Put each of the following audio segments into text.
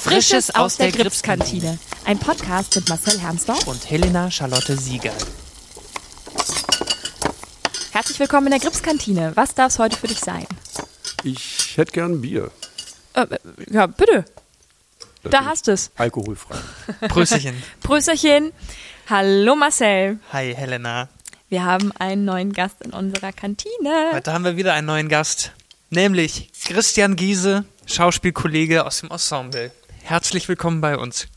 Frisches aus der Gripskantine. Ein Podcast mit Marcel Hermsdorf und Helena Charlotte Sieger. Herzlich willkommen in der Gripskantine. Was darf es heute für dich sein? Ich hätte gern Bier. Äh, ja, bitte. Da hast du es. Alkoholfrei. Prösterchen. Prösterchen. Hallo Marcel. Hi Helena. Wir haben einen neuen Gast in unserer Kantine. Heute haben wir wieder einen neuen Gast, nämlich Christian Giese, Schauspielkollege aus dem Ensemble. Herzlich willkommen bei uns.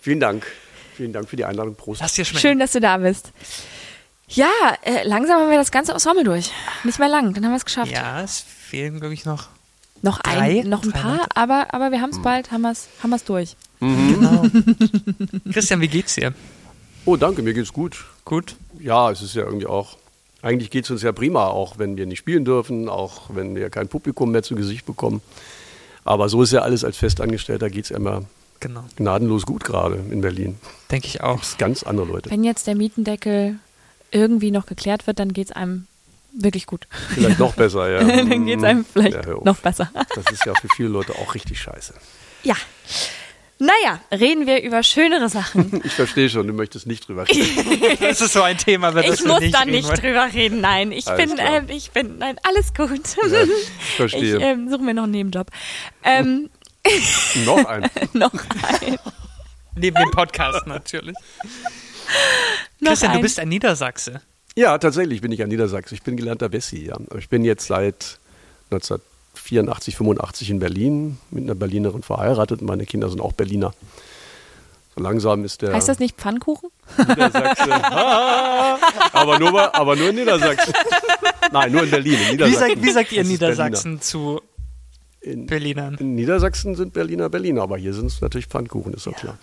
Vielen Dank. Vielen Dank für die Einladung. Prost. Lass dir schmecken. Schön, dass du da bist. Ja, äh, langsam haben wir das ganze Ensemble durch. Nicht mehr lang, dann haben wir es geschafft. Ja, es fehlen, glaube ich, noch. Noch Drei? ein, noch ein paar, aber, aber wir haben es bald, haben wir es haben wir's durch. Genau. Christian, wie geht's dir? Oh, danke, mir geht's gut. Gut? Ja, es ist ja irgendwie auch. Eigentlich geht es uns ja prima, auch wenn wir nicht spielen dürfen, auch wenn wir kein Publikum mehr zu Gesicht bekommen. Aber so ist ja alles als Festangestellter, geht es ja immer Genau. gnadenlos gut gerade in Berlin. Denke ich auch. Ganz andere Leute. Wenn jetzt der Mietendeckel irgendwie noch geklärt wird, dann geht es einem wirklich gut. Vielleicht noch besser, ja. dann geht es einem vielleicht Ja, noch besser. Das ist ja für viele Leute auch richtig scheiße. Ja. Naja, reden wir über schönere Sachen. Ich verstehe schon, du möchtest nicht drüber reden. Das ist so ein Thema, das Ich muss nicht da reden nicht wollen. drüber reden. Nein, ich Alles bin, ähm, ich bin, nein, alles gut. Ja, ich ich verstehe. ähm, suche mir noch einen Nebenjob. Ähm, noch ein. noch ein. Neben dem Podcast natürlich. Noch Christian, ein. du bist ein Niedersachse. Ja, tatsächlich bin ich ein Niedersachse. Ich bin gelernter Wessi. Ja. Aber Ich bin jetzt seit 1984, 85 in Berlin mit einer Berlinerin verheiratet. und Meine Kinder sind auch Berliner. So langsam ist der Heißt das nicht Pfannkuchen? Niedersachse. Ah, aber, nur, bei- aber nur in Niedersachsen. Nein, nur in Berlin. In Wie Niedersachsen. sagt, wie sagt ihr Das Niedersachsen zu. In, Berlinern? in Niedersachsen sind Berliner Berliner, aber hier sind es natürlich Pfannkuchen, ist doch klar.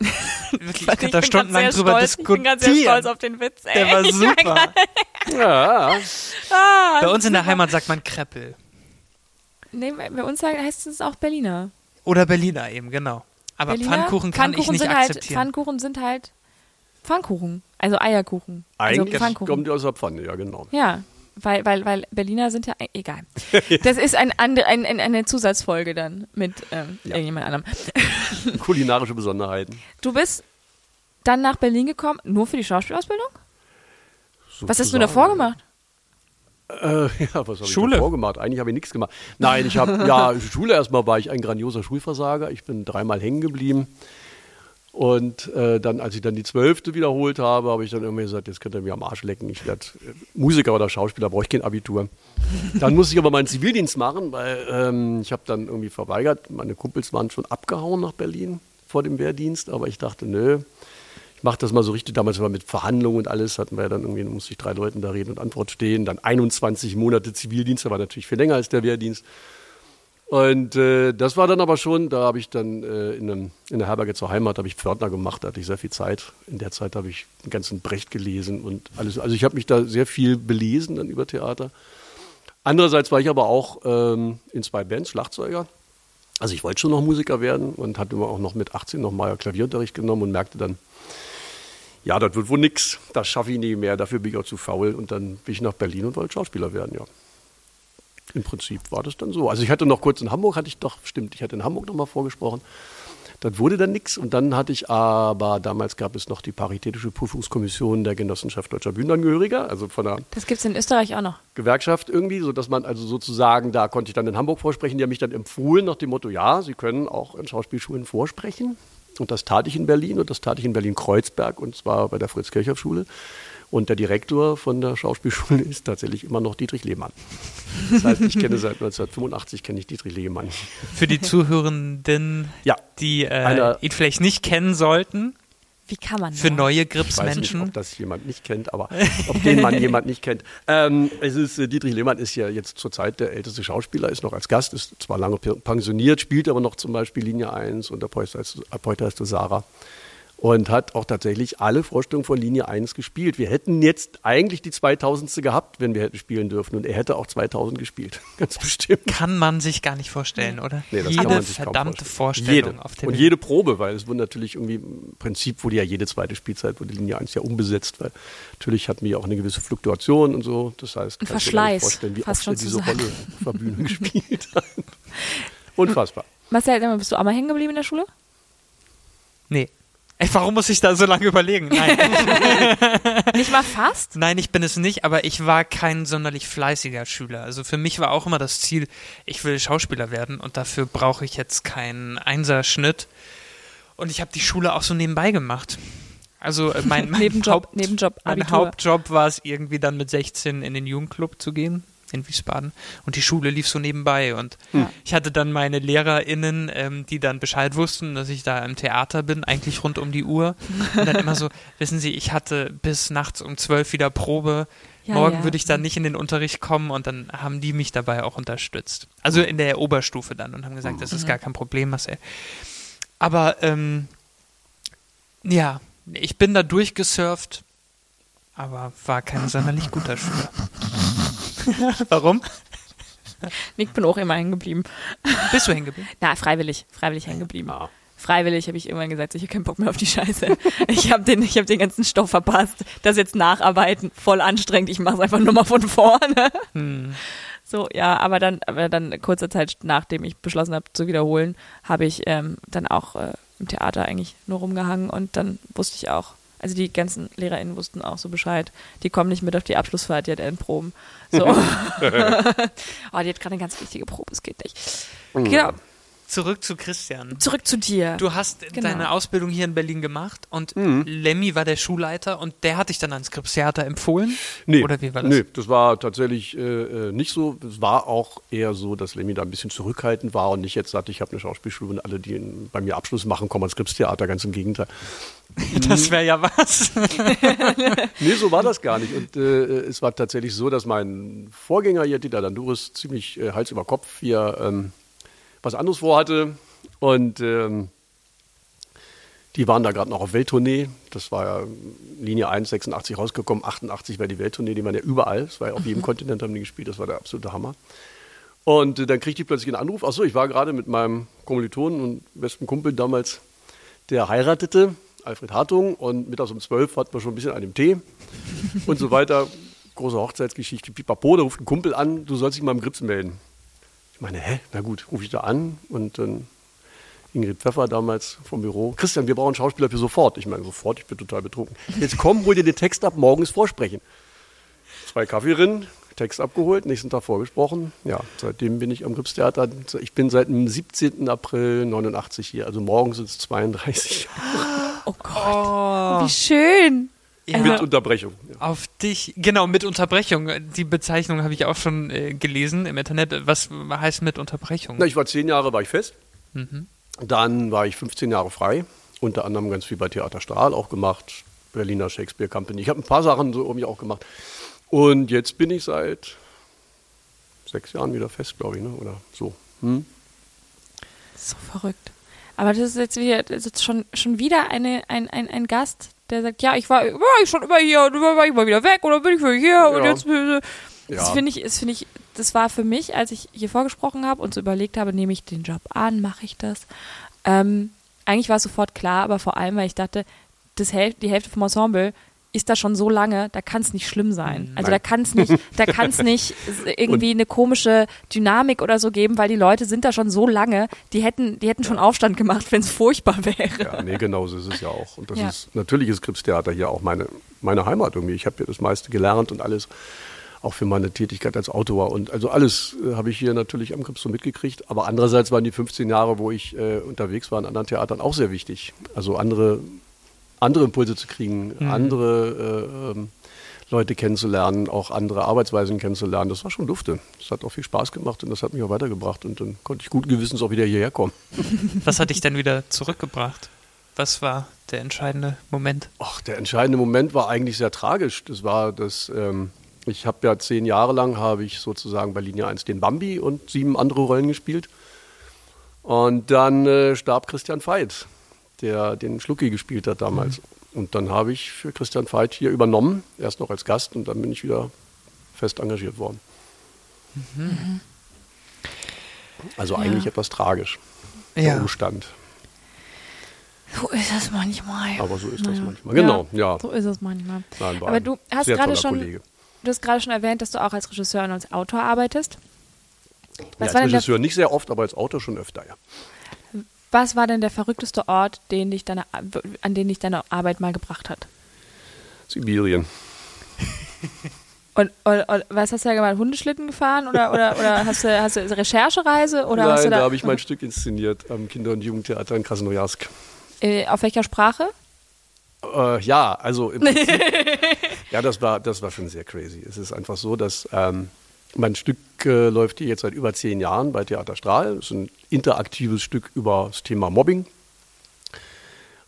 Wirklich, ich Ich könnte da stundenlang drüber stolz. Ich bin ganz sehr diskutieren. stolz auf den Witz. Ey. Der war super. Ja, Ah, Bei uns in der Heimat sagt man Kreppel. Nee, bei uns heißt es auch Berliner. Oder Berliner eben, genau. Aber Berliner? Pfannkuchen kann Pfannkuchen ich nicht sind Halt, akzeptieren. Pfannkuchen sind halt Pfannkuchen. Also Eierkuchen. eigentlich also Pfannkuchen. kommt die aus der Pfanne, ja genau. Ja, weil, weil, weil Berliner sind ja, e- egal. Das ist ein, ande- ein, ein, eine Zusatzfolge dann mit ähm, irgendjemand anderem. Kulinarische Besonderheiten. Du bist dann nach Berlin gekommen, nur für die Schauspielausbildung? Was hast du davor gemacht? Äh, ja, was habe ich Schule. davor gemacht? Eigentlich habe ich nichts gemacht. Nein, ich habe, ja, Schule erstmal war ich ein grandioser Schulversager. Ich bin dreimal hängen geblieben. Und äh, dann, als ich dann die Zwölfte wiederholt habe, habe ich dann irgendwie gesagt, jetzt könnt ihr mir am Arsch lecken. Ich werde äh, Musiker oder Schauspieler, brauche ich kein Abitur. Dann musste ich aber meinen Zivildienst machen, weil ähm, ich habe dann irgendwie verweigert. Meine Kumpels waren schon abgehauen nach Berlin vor dem Wehrdienst, aber ich dachte, nö, ich mache das mal so richtig. Damals war mit Verhandlungen und alles, hatten wir ja dann irgendwie, musste ich drei Leuten da Rede und Antwort stehen. Dann 21 Monate Zivildienst, das war natürlich viel länger als der Wehrdienst. Und äh, das war dann aber schon, da habe ich dann äh, in, einem, in der Herberge zur Heimat, habe ich Pförtner gemacht, da hatte ich sehr viel Zeit. In der Zeit habe ich den ganzen Brecht gelesen und alles. Also ich habe mich da sehr viel belesen dann über Theater. Andererseits war ich aber auch ähm, in zwei Bands, Schlagzeuger. Also ich wollte schon noch Musiker werden und hatte immer auch noch mit 18 nochmal Klavierunterricht genommen und merkte dann, ja, das wird wohl nix, das schaffe ich nie mehr, dafür bin ich auch zu faul. Und dann bin ich nach Berlin und wollte Schauspieler werden, ja. Im Prinzip war das dann so. Also ich hatte noch kurz in Hamburg, hatte ich doch, stimmt, ich hatte in Hamburg noch mal vorgesprochen. Das wurde dann nichts. Und dann hatte ich aber, damals gab es noch die Paritätische Prüfungskommission der Genossenschaft Deutscher Bühnenangehöriger, also von der Das gibt's in Österreich auch noch. Gewerkschaft irgendwie, sodass man also sozusagen, da konnte ich dann in Hamburg vorsprechen, die haben mich dann empfohlen nach dem Motto, ja, Sie können auch in Schauspielschulen vorsprechen. Und das tat ich in Berlin und das tat ich in Berlin-Kreuzberg und zwar bei der Fritz-Kirchhoff-Schule. Und der Direktor von der Schauspielschule ist tatsächlich immer noch Dietrich Lehmann. Das heißt, ich kenne seit 1985 kenne ich Dietrich Lehmann. Für die Zuhörenden, Ja. die äh, Einer- ihn vielleicht nicht kennen sollten, Wie kann man für nur? neue Ich weiß nicht, Gripsmenschen. ob das jemand nicht kennt, aber ob den Mann jemand nicht kennt. Ähm, es ist, äh, Dietrich Lehmann ist ja jetzt zurzeit der älteste Schauspieler, ist noch als Gast, ist zwar lange pe- pensioniert, spielt aber noch zum Beispiel Linie 1 und heißt du Sarah. Und hat auch tatsächlich alle Vorstellungen von Linie 1 gespielt. Wir hätten jetzt eigentlich die 2000. gehabt, wenn wir hätten spielen dürfen. Und er hätte auch 2000 gespielt. Ganz bestimmt. Kann man sich gar nicht vorstellen, oder? Nee, das jede kann man sich kaum verdammte vorstellen. Vorstellung jede. auf der Und jede Probe, weil es wurde natürlich irgendwie, im Prinzip wurde ja jede zweite Spielzeit, wurde Linie 1 ja umbesetzt, weil natürlich hatten wir ja auch eine gewisse Fluktuation und so. Das heißt, du dir gar nicht Verschleiß, vorstellen, wie fast oft schon wir zu diese sagen. Rolle auf der Bühne gespielt haben. Unfassbar. Marcel, bist du auch mal hängen geblieben in der Schule? Nee. Ey, warum muss ich da so lange überlegen? Nein. Nicht mal fast? Nein, ich bin es nicht, aber ich war kein sonderlich fleißiger Schüler. Also für mich war auch immer das Ziel, ich will Schauspieler werden und dafür brauche ich jetzt keinen Einserschnitt. Und ich habe die Schule auch so nebenbei gemacht. Also äh, mein, mein, Nebenjob, Haupt, Nebenjob, mein. Hauptjob war es irgendwie dann mit 16 in den Jugendclub zu gehen in Wiesbaden und die Schule lief so nebenbei und Ja. ich hatte dann meine LehrerInnen, ähm, die dann Bescheid wussten, dass ich da im Theater bin, eigentlich rund um die Uhr und dann immer so, wissen Sie, ich hatte bis nachts um zwölf wieder Probe, Ja, morgen ja. würde ich dann nicht in den Unterricht kommen und dann haben die mich dabei auch unterstützt. Also in der Oberstufe dann und haben gesagt, das ist gar kein Problem, Marcel. Aber ähm, ja, ich bin da durchgesurft, aber war kein sonderlich guter Schüler. Warum? Ich bin auch immer hängen geblieben. Bist du hängen geblieben? Na, freiwillig, freiwillig hängen geblieben. Ja. Freiwillig habe ich irgendwann gesagt, ich habe keinen Bock mehr auf die Scheiße. Ich habe den, ich hab den ganzen Stoff verpasst. Das jetzt nacharbeiten, voll anstrengend. Ich mache es einfach nur mal von vorne. Hm. So, ja, aber dann, aber dann kurze Zeit nachdem ich beschlossen habe zu wiederholen, habe ich ähm, dann auch äh, im Theater eigentlich nur rumgehangen und dann wusste ich auch, also die ganzen LehrerInnen wussten auch so Bescheid. Die kommen nicht mit auf die Abschlussfahrt, die hat Endproben. So. oh, die hat gerade eine ganz wichtige Probe, es geht nicht. Genau. Zurück zu Christian. Zurück zu dir. Du hast Genau. deine Ausbildung hier in Berlin gemacht und Lemmy war der Schulleiter und der hat dich dann ans Skripstheater empfohlen? Nee, Oder wie war das? Nee, das war tatsächlich äh, äh, nicht so. Es war auch eher so, dass Lemmy da ein bisschen zurückhaltend war und nicht jetzt sagte, ich habe eine Schauspielschule und alle, die in, bei mir Abschluss machen, kommen ans Skripstheater. Ganz im Gegenteil. Das wäre ja was. Nee, so war das gar nicht. Und äh, es war tatsächlich so, dass mein Vorgänger hier, Dieter Danduris, ziemlich äh, Hals über Kopf hier ähm, was anderes vorhatte. Und ähm, die waren da gerade noch auf Welttournee. Das war ja Linie 1, 86 rausgekommen. 88 war die Welttournee, die waren ja überall. Das war ja auf jedem Kontinent haben die gespielt. Das war der absolute Hammer. Und äh, dann kriegte ich plötzlich einen Anruf. Achso, ich war gerade mit meinem Kommilitonen und besten Kumpel damals, der heiratete, Alfred Hartung. Und mittags um 12 hatten wir schon ein bisschen dem Tee und so weiter. Große Hochzeitsgeschichte. Pipapo, da ruft ein Kumpel an, du sollst dich mal im Grips melden. Ich meine, hä? Na gut, rufe ich da an und dann Ingrid Pfeffer damals vom Büro. Christian, wir brauchen Schauspieler für sofort. Ich meine, sofort, ich bin total betrunken. Jetzt komm, hol dir den Text ab, morgen ist Vorsprechen. Zwei Kaffee drin, Text abgeholt, nächsten Tag vorgesprochen. Ja, seitdem bin ich am Gripstheater. Ich bin seit dem 17. April 89 hier. Also morgen sind es 32 oh Gott. Wie schön. Ja. mit Unterbrechung. Ja. Auf dich, genau, mit Unterbrechung. Die Bezeichnung habe ich auch schon äh, gelesen im Internet. Was heißt mit Unterbrechung? Na, ich war zehn Jahre war ich fest. Dann war ich 15 Jahre frei. Unter anderem ganz viel bei Theater Strahl auch gemacht. Berliner Shakespeare Company. Ich habe ein paar Sachen so irgendwie auch gemacht. Und jetzt bin ich seit sechs Jahren wieder fest, glaube ich, ne? oder so. Hm? So verrückt. Aber das ist jetzt wieder, das ist schon, schon wieder eine, ein, ein, ein Gast, der sagt, ja, ich war, war ich schon immer hier, und dann war ich mal wieder weg oder bin ich wieder hier und Ja. jetzt äh, das Ja. finde ich, das finde ich, das war für mich, als ich hier vorgesprochen habe und so überlegt habe, nehme ich den Job an, mache ich das. Ähm, eigentlich war es sofort klar, aber vor allem, weil ich dachte, das Häl die Hälfte vom Ensemble ist da schon so lange, da kann es nicht schlimm sein. Also da Nein. kann es nicht, da kann es nicht irgendwie eine komische Dynamik oder so geben, weil die Leute sind da schon so lange, die hätten, die hätten schon Aufstand gemacht, wenn es furchtbar wäre. Ja, nee, genau so ist es ja auch. Und das Ja. ist natürlich ist Kripstheater hier auch meine, meine Heimat irgendwie. Ich habe hier das meiste gelernt und alles, auch für meine Tätigkeit als Autor. Und also alles äh, habe ich hier natürlich am Krips so mitgekriegt. Aber andererseits waren die 15 Jahre, wo ich äh, unterwegs war in anderen Theatern, auch sehr wichtig. Also andere, andere Impulse zu kriegen, andere äh, ähm, Leute kennenzulernen, auch andere Arbeitsweisen kennenzulernen. Das war schon dufte. Das hat auch viel Spaß gemacht und das hat mich auch weitergebracht. Und dann konnte ich guten Gewissens auch wieder hierher kommen. Was hat dich denn wieder zurückgebracht? Was war der entscheidende Moment? Ach, der entscheidende Moment war eigentlich sehr tragisch. Das war das, ähm, ich habe ja zehn Jahre lang, habe ich sozusagen bei Linie 1 den Bambi und sieben andere Rollen gespielt. Und dann äh, starb Christian Veit, der den Schlucki gespielt hat damals. Und dann habe ich für Christian Veit hier übernommen, erst noch als Gast und dann bin ich wieder fest engagiert worden. Also Ja. eigentlich etwas tragisch, der Umstand. So ist es manchmal. Aber so ist das Naja. manchmal. Genau, ja. So ist es manchmal. Nein, Aber du hast gerade schon, Kollege. du hast gerade schon erwähnt, dass du auch als Regisseur und als Autor arbeitest. Was ja, als Regisseur nicht sehr oft, aber als Autor schon öfter, ja. Was war denn der verrückteste Ort, den dich deine, an den dich deine Arbeit mal gebracht hat? Sibirien. Und, und, und was hast du da gemacht? Hundeschlitten gefahren oder, oder, oder hast, du, hast du Recherchereise oder hast du Nein, da, da, habe ich mein Stück inszeniert am Kinder- und Jugendtheater in Krasnojarsk. äh, auf welcher Sprache? Äh, ja, also im Prinzip, ja, das war, das war schon sehr crazy. Es ist einfach so, dass ähm, mein Stück äh, läuft hier jetzt seit über zehn Jahren bei Theater Strahl. Es ist ein interaktives Stück über das Thema Mobbing.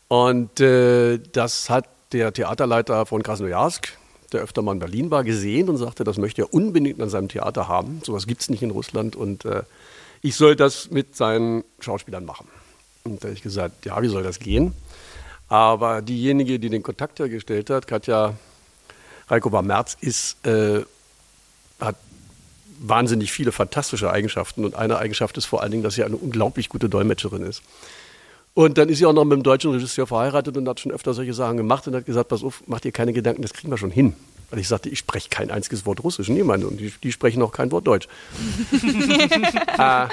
Und äh, das hat der Theaterleiter von Krasnojarsk, der öfter mal in Berlin war, gesehen und sagte, das möchte er unbedingt an seinem Theater haben. Sowas gibt es nicht in Russland und äh, ich soll das mit seinen Schauspielern machen. Und da habe ich gesagt, ja, wie soll das gehen? Aber diejenige, die den Kontakt hergestellt hat, Katja Reikova-Merz, äh, hat wahnsinnig viele fantastische Eigenschaften. Und eine Eigenschaft ist vor allen Dingen, dass sie eine unglaublich gute Dolmetscherin ist. Und dann ist sie auch noch mit einem deutschen Regisseur verheiratet und hat schon öfter solche Sachen gemacht und hat gesagt, pass auf, mach dir keine Gedanken, das kriegen wir schon hin. Weil ich sagte, ich spreche kein einziges Wort Russisch, niemand. Und die, die sprechen auch kein Wort Deutsch. äh,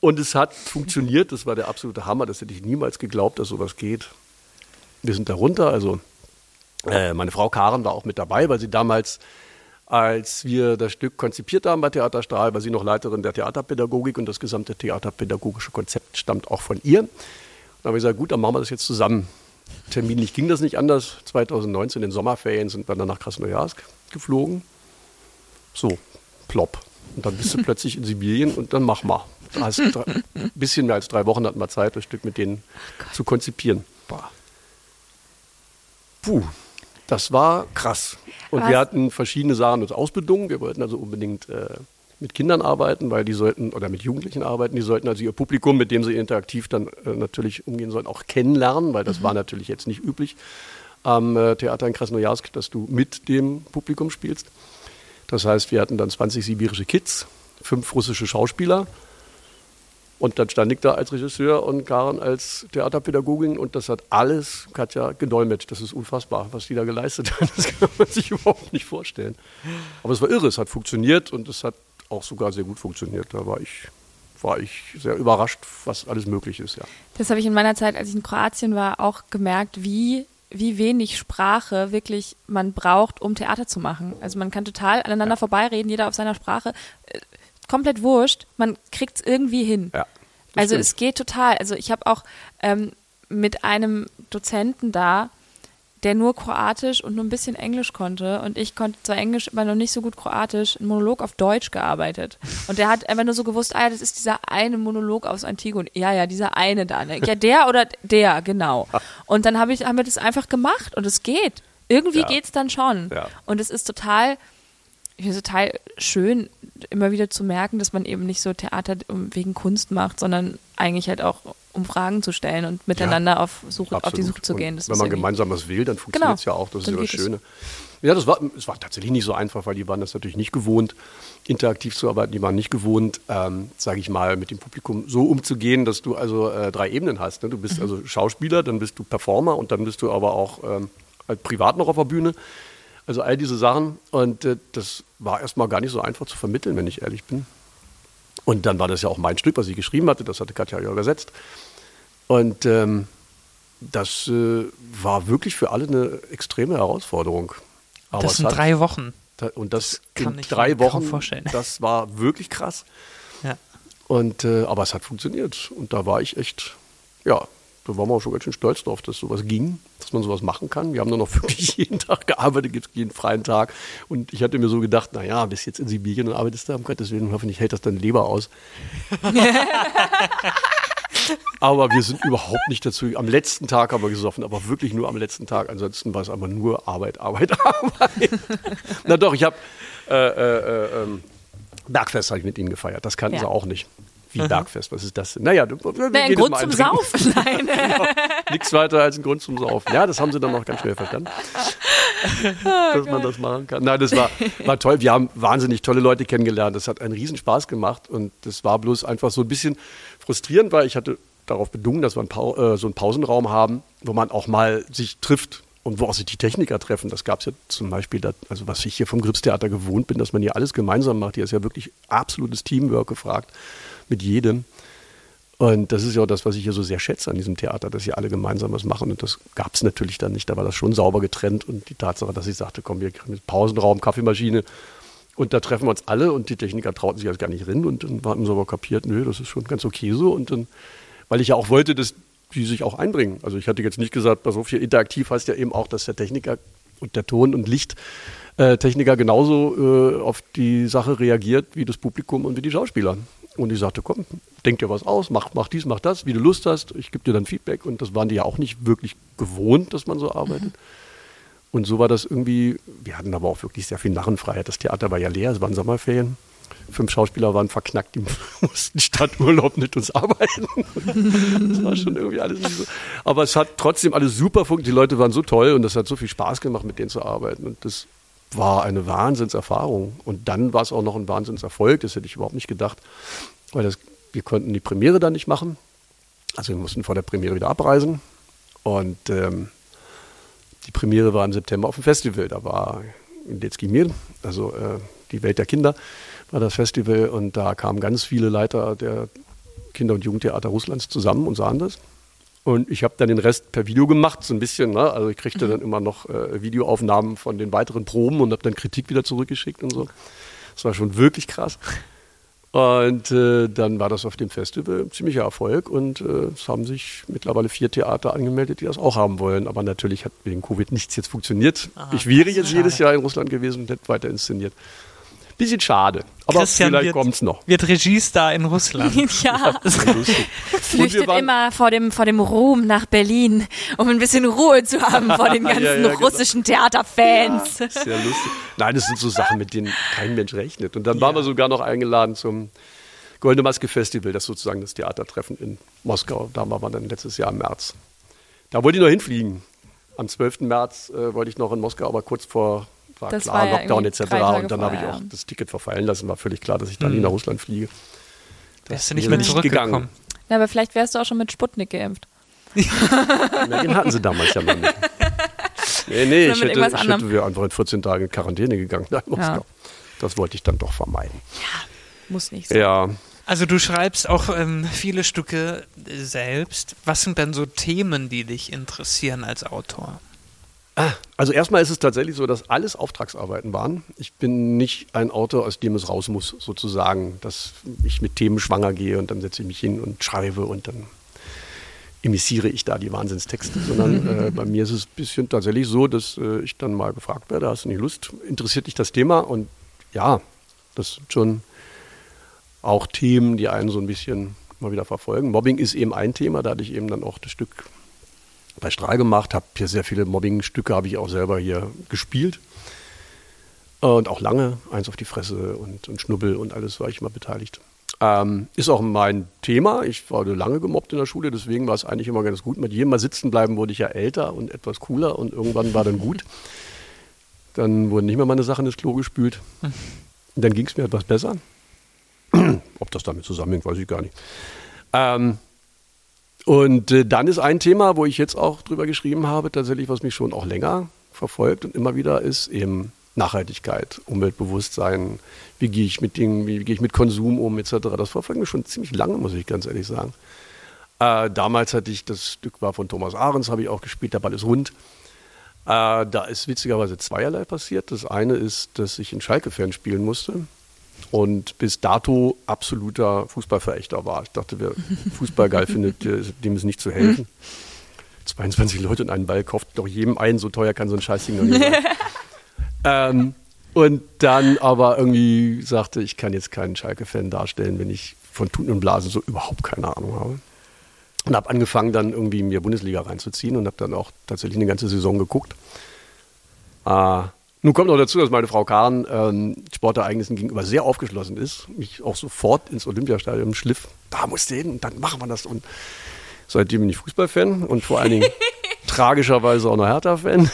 und es hat funktioniert, das war der absolute Hammer, das hätte ich niemals geglaubt, dass sowas geht. Wir sind da runter, also äh, meine Frau Karen war auch mit dabei, weil sie damals, als wir das Stück konzipiert haben bei Theater Strahl, war sie noch Leiterin der Theaterpädagogik und das gesamte theaterpädagogische Konzept stammt auch von ihr. Dann habe ich gesagt, gut, dann machen wir das jetzt zusammen. Terminlich ging das nicht anders. 2019 in den Sommerferien sind wir dann nach Krasnojarsk geflogen. So, plopp. Und dann bist du plötzlich in Sibirien und dann mach mal. Da drei, ein bisschen mehr als drei Wochen hatten wir Zeit, das Stück mit denen zu konzipieren. Boah. Puh, das war krass. Und Was? wir hatten verschiedene Sachen uns ausbedungen. Wir wollten also unbedingt äh, mit Kindern arbeiten, weil die sollten, oder mit Jugendlichen arbeiten, die sollten also ihr Publikum, mit dem sie interaktiv dann äh, natürlich umgehen sollen, auch kennenlernen, weil das war natürlich jetzt nicht üblich am äh, Theater in Krasnojarsk, dass du mit dem Publikum spielst. Das heißt, wir hatten dann 20 sibirische Kids, fünf russische Schauspieler. Und dann stand ich da als Regisseur und Karen als Theaterpädagogin und das hat alles Katja gedolmetscht. Das ist unfassbar, was die da geleistet hat. Das kann man sich überhaupt nicht vorstellen. Aber es war irre, es hat funktioniert und es hat auch sogar sehr gut funktioniert. Da war ich, war ich sehr überrascht, was alles möglich ist. Ja. Das habe ich in meiner Zeit, als ich in Kroatien war, auch gemerkt, wie, wie wenig Sprache wirklich man braucht, um Theater zu machen. Also man kann total aneinander vorbeireden, jeder auf seiner Sprache. Komplett wurscht, man kriegt es irgendwie hin. Ja, also stimmt. es geht total. Also ich habe auch ähm, mit einem Dozenten da, der nur Kroatisch und nur ein bisschen Englisch konnte und ich konnte zwar Englisch, aber noch nicht so gut Kroatisch, einen Monolog auf Deutsch gearbeitet. Und der hat einfach nur so gewusst, ah ja, das ist dieser eine Monolog aus Antigone. Ja, ja, dieser eine da. Ne? Ja, der oder der, genau. Und dann hab ich, haben wir das einfach gemacht und es geht. Irgendwie Ja. geht's dann schon. Ja. Und es ist total, ich finde es total schön, immer wieder zu merken, dass man eben nicht so Theater wegen Kunst macht, sondern eigentlich halt auch um Fragen zu stellen und miteinander auf, Suche, auf die. Suche zu Und gehen. Das wenn man gemeinsam was will, dann funktioniert es Genau. ja auch. Das ist ja das geht es. Schöne. Ja, das war, es war tatsächlich nicht so einfach, weil die waren das natürlich nicht gewohnt, interaktiv zu arbeiten. Die waren nicht gewohnt, ähm, sage ich mal, mit dem Publikum so umzugehen, dass du also äh, drei Ebenen hast. Ne? Du Mhm. bist also Schauspieler, dann bist du Performer und dann bist du aber auch ähm, halt privat noch auf der Bühne. Also all diese Sachen. Und äh, das war erstmal gar nicht so einfach zu vermitteln, wenn ich ehrlich bin. Und dann war das ja auch mein Stück, was ich geschrieben hatte. Das hatte Katja ja übersetzt. Und ähm, das äh, war wirklich für alle eine extreme Herausforderung. Aber Das sind hat- drei Wochen. da- Und das, kann in ich drei mir kaum Wochen, vorstellen. das war wirklich krass. Ja. Und, äh, aber es hat funktioniert. Und da war ich echt, ja, da waren wir auch schon ganz schön stolz drauf, dass sowas ging, dass man sowas machen kann. Wir haben dann noch wirklich jeden Tag gearbeitet, gibt jeden freien Tag. Und ich hatte mir so gedacht, naja, bis jetzt in Sibirien und arbeitest da, um Gottes Willen, hoffentlich hält das deine Leber aus. aber wir sind überhaupt nicht dazu. Am letzten Tag haben wir gesoffen, aber wirklich nur am letzten Tag. Ansonsten war es aber nur Arbeit, Arbeit, Arbeit. Na doch, ich habe äh, äh, äh, ähm, Bergfest habe ich mit ihnen gefeiert. Das kannten Ja. sie auch nicht. Wie Bergfest, was ist das denn? Naja, du, Na, ein Grund zum trinken. Saufen. Nein. Nichts weiter als ein Grund zum Saufen. Ja, das haben sie dann noch ganz schnell verstanden, dass man das machen kann. Nein, das war, war toll. Wir haben wahnsinnig tolle Leute kennengelernt. Das hat einen riesen Spaß gemacht und das war bloß einfach so ein bisschen frustrierend, weil ich hatte darauf bedungen, dass wir einen äh, so einen Pausenraum haben, wo man auch mal sich trifft und wo auch sich die Techniker treffen. Das gab es ja zum Beispiel, da, also was ich hier vom Gripstheater gewohnt bin, dass man hier alles gemeinsam macht. Hier ist ja wirklich absolutes Teamwork gefragt mit jedem. Und das ist ja auch das, was ich hier so sehr schätze an diesem Theater, dass hier alle gemeinsam was machen. Und das gab es natürlich dann nicht. Da war das schon sauber getrennt. Und die Tatsache, dass ich sagte, komm, wir mit Pausenraum, Kaffeemaschine. Und da treffen wir uns alle und die Techniker trauten sich erst gar nicht rein. Und dann haben sie aber kapiert, nö, das ist schon ganz okay so. Und dann, weil ich ja auch wollte, dass die sich auch einbringen. Also ich hatte jetzt nicht gesagt, pass auf, hier interaktiv heißt ja eben auch, dass der Techniker und der Ton- und Lichttechniker genauso äh, auf die Sache reagiert wie das Publikum und wie die Schauspieler. Und ich sagte, komm, denk dir was aus, mach, mach dies, mach das, wie du Lust hast. Ich gebe dir dann Feedback. Und das waren die ja auch nicht wirklich gewohnt, dass man so arbeitet. Mhm. Und so war das irgendwie, wir hatten aber auch wirklich sehr viel Narrenfreiheit. Das Theater war ja leer, es waren Sommerferien. Fünf Schauspieler waren verknackt, die mussten statt Urlaub mit uns arbeiten. Das war schon irgendwie alles nicht so. Aber es hat trotzdem alles super funktioniert. Die Leute waren so toll und es hat so viel Spaß gemacht, mit denen zu arbeiten. Und das war eine Wahnsinnserfahrung. Und dann war es auch noch ein Wahnsinnserfolg. Das hätte ich überhaupt nicht gedacht, weil das, wir konnten die Premiere dann nicht machen. Also wir mussten vor der Premiere wieder abreisen. Und ähm, die Premiere war im September auf dem Festival. Da war in Detskimir, also äh, die Welt der Kinder, war das Festival. Und da kamen ganz viele Leiter der Kinder- und Jugendtheater Russlands zusammen und sahen das. Und ich habe dann den Rest per Video gemacht, so ein bisschen. Ne? Also ich kriegte mhm. dann immer noch äh, Videoaufnahmen von den weiteren Proben und habe dann Kritik wieder zurückgeschickt und so. Das war schon wirklich krass. Und äh, dann war das auf dem Festival ein ziemlicher Erfolg und äh, es haben sich mittlerweile vier Theater angemeldet, die das auch haben wollen. Aber natürlich hat wegen Covid nichts jetzt funktioniert. Aha, ich wäre jetzt jedes Jahr in Russland gewesen und hätte weiter inszeniert. Bisschen schade. Aber Christian vielleicht kommt es noch. Wird Regiestar in Russland. ja. Flüchtet immer vor dem, vor dem Ruhm nach Berlin, um ein bisschen Ruhe zu haben vor den ganzen ja, ja, genau. russischen Theaterfans. Ja, sehr lustig. Nein, das sind so Sachen, mit denen kein Mensch rechnet. Und dann waren wir sogar noch eingeladen zum Goldene Maske Festival, das sozusagen das Theatertreffen in Moskau. Da waren wir dann letztes Jahr im März. Da wollte ich noch hinfliegen. Am 12. März äh, wollte ich noch in Moskau, aber kurz vor war das klar, war Lockdown etc. Und dann habe ich auch das Ticket verfallen lassen. War völlig klar, dass ich dann mhm. nach Russland fliege. Das ist nicht mehr zurückgegangen. Ja, aber vielleicht wärst du auch schon mit Sputnik geimpft. Na, den hatten sie damals ja noch nicht. Nee, nee, ich hätte, ich hätte wir einfach in 14 Tagen in Quarantäne gegangen nach Moskau. Ja. Das wollte ich dann doch vermeiden. Ja, muss nicht sein. Ja. Also du schreibst auch ähm, viele Stücke selbst. Was sind denn so Themen, die dich interessieren als Autor? Ah, also erstmal ist es tatsächlich so, dass alles Auftragsarbeiten waren. Ich bin nicht ein Autor, aus dem es raus muss, sozusagen, dass ich mit Themen schwanger gehe und dann setze ich mich hin und schreibe und dann emissiere ich da die Wahnsinnstexte, sondern äh, bei mir ist es ein bisschen tatsächlich so, dass äh, ich dann mal gefragt werde, hast du nicht Lust, interessiert dich das Thema? Und ja, das sind schon auch Themen, die einen so ein bisschen mal wieder verfolgen. Mobbing ist eben ein Thema, da hatte ich eben dann auch das Stück bei Strahl gemacht, habe hier sehr viele Mobbing-Stücke, habe ich auch selber hier gespielt. Und auch lange, eins auf die Fresse und, und Schnubbel und alles war ich mal beteiligt. Ähm, ist auch mein Thema. Ich war lange gemobbt in der Schule, deswegen war es eigentlich immer ganz gut. Mit jedem Mal sitzen bleiben wurde ich ja älter und etwas cooler und irgendwann war dann gut. Dann wurden nicht mehr meine Sachen ins Klo gespült. Und dann ging es mir etwas besser. Ob das damit zusammenhängt, weiß ich gar nicht. Ähm, und äh, dann ist ein Thema, wo ich jetzt auch drüber geschrieben habe, tatsächlich, was mich schon auch länger verfolgt und immer wieder ist eben Nachhaltigkeit, Umweltbewusstsein, wie gehe ich mit Dingen, wie, gehe ich mit Konsum um, etc. Das verfolgt mich schon ziemlich lange, muss ich ganz ehrlich sagen. Äh, damals hatte ich, das Stück war von Thomas Ahrens, habe ich auch gespielt, der Ball ist rund. Äh, da ist witzigerweise zweierlei passiert. Das eine ist, dass ich in Schalke-Fan spielen musste und bis dato absoluter Fußballverächter war. Ich dachte, wer Fußball geil findet, dem ist nicht zu helfen. 22 Leute und einen Ball kauft doch jedem einen, so teuer kann so ein Scheißding noch nicht sein. ähm, und dann aber irgendwie sagte, ich kann jetzt keinen Schalke-Fan darstellen, wenn ich von Tuten und Blasen so überhaupt keine Ahnung habe. Und habe angefangen, dann irgendwie mir Bundesliga reinzuziehen und habe dann auch tatsächlich eine ganze Saison geguckt. Äh, nun kommt noch dazu, dass meine Frau Kahn ähm, Sportereignissen gegenüber sehr aufgeschlossen ist, mich auch sofort ins Olympiastadion schliff. Da musst du hin und dann machen wir das. Und seitdem bin ich Fußballfan und vor allen Dingen tragischerweise auch noch Hertha-Fan.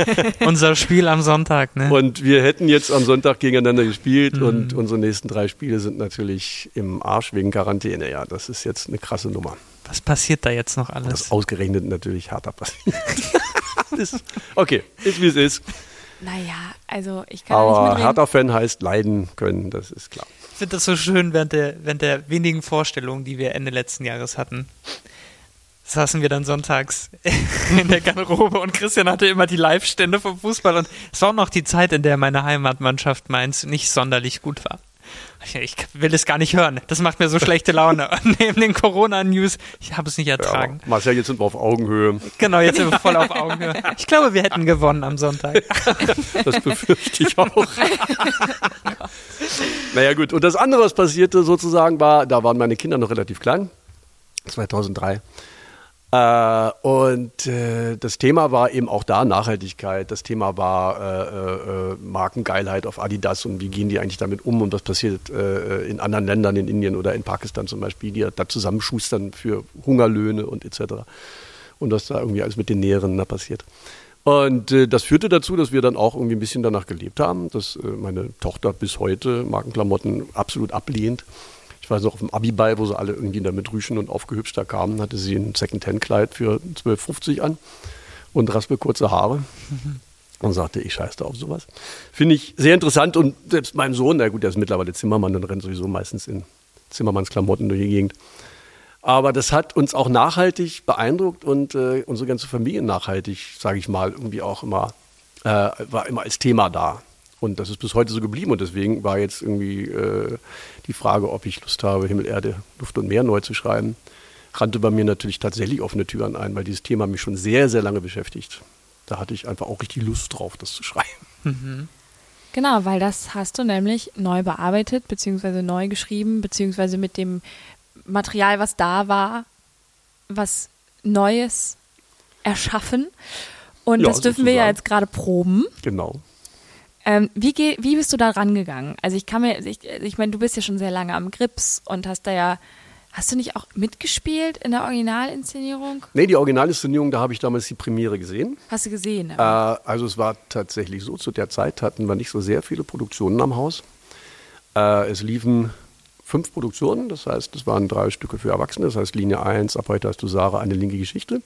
Unser Spiel am Sonntag, ne? Und wir hätten jetzt am Sonntag gegeneinander gespielt mhm. und unsere nächsten drei Spiele sind natürlich im Arsch wegen Quarantäne. Ja, das ist jetzt eine krasse Nummer. Was passiert da jetzt noch alles? Das ausgerechnet natürlich Hertha passiert. okay, ist wie es ist. Naja, also ich kann da nicht Aber mitreden. Hertha-Fan heißt leiden können, das ist klar. Ich finde das so schön während der, während der wenigen Vorstellungen, die wir Ende letzten Jahres hatten. Saßen wir dann sonntags in der Garderobe und Christian hatte immer die Live-Stände vom Fußball und es war auch noch die Zeit, in der meine Heimatmannschaft Mainz nicht sonderlich gut war. Ich, will es gar nicht hören. Das macht mir so schlechte Laune. Und neben den Corona-News, ich habe es nicht ertragen. Ja, Marcel, jetzt sind wir auf Augenhöhe. Genau, jetzt sind wir voll auf Augenhöhe. Ich glaube, wir hätten gewonnen am Sonntag. Das befürchte ich auch. naja, gut. Und das andere, was passierte sozusagen, war, da waren meine Kinder noch relativ klein. 2003. Äh, und äh, das Thema war eben auch da Nachhaltigkeit. Das Thema war äh, äh, Markengeilheit auf Adidas und wie gehen die eigentlich damit um und was passiert äh, in anderen Ländern, in Indien oder in Pakistan zum Beispiel, die da zusammenschustern für Hungerlöhne und etc. Und was da irgendwie alles mit den Näheren da passiert. Und äh, das führte dazu, dass wir dann auch irgendwie ein bisschen danach gelebt haben, dass äh, meine Tochter bis heute Markenklamotten absolut ablehnt. Ich weiß noch, auf dem Abiball, wo sie alle irgendwie damit Rüschen und aufgehübscht da kamen, hatte sie ein Second-Hand-Kleid für 12,50 an und raspelkurze Haare. Und sagte, ich scheiße da auf sowas. Finde ich sehr interessant und selbst mein Sohn, na gut, der ist mittlerweile Zimmermann und rennt sowieso meistens in Zimmermannsklamotten durch die Gegend. Aber das hat uns auch nachhaltig beeindruckt und äh, unsere ganze Familie nachhaltig, sage ich mal, irgendwie auch immer, äh, war immer als Thema da. Und das ist bis heute so geblieben und deswegen war jetzt irgendwie äh, die Frage, ob ich Lust habe, Himmel, Erde, Luft und Meer neu zu schreiben, rannte bei mir natürlich tatsächlich offene Türen ein, weil dieses Thema mich schon sehr, sehr lange beschäftigt. Da hatte ich einfach auch richtig Lust drauf, das zu schreiben. Genau, weil das hast du nämlich neu bearbeitet, beziehungsweise neu geschrieben, beziehungsweise mit dem Material, was da war, was Neues erschaffen. Und Ja, das dürfen wir ja sozusagen. jetzt gerade proben. Genau. Ähm, wie, geh, wie bist du da rangegangen? Also ich kann mir, ich, ich meine, du bist ja schon sehr lange am Grips und hast da ja, hast du nicht auch mitgespielt in der Originalinszenierung? Nee, die Originalinszenierung, da habe ich damals die Premiere gesehen. Hast du gesehen? Äh, also es war tatsächlich so, zu der Zeit hatten wir nicht so sehr viele Produktionen am Haus. Äh, es liefen fünf Produktionen, das heißt, es waren drei Stücke für Erwachsene, das heißt Linie 1, ab heute hast du Sarah, eine linke Geschichte.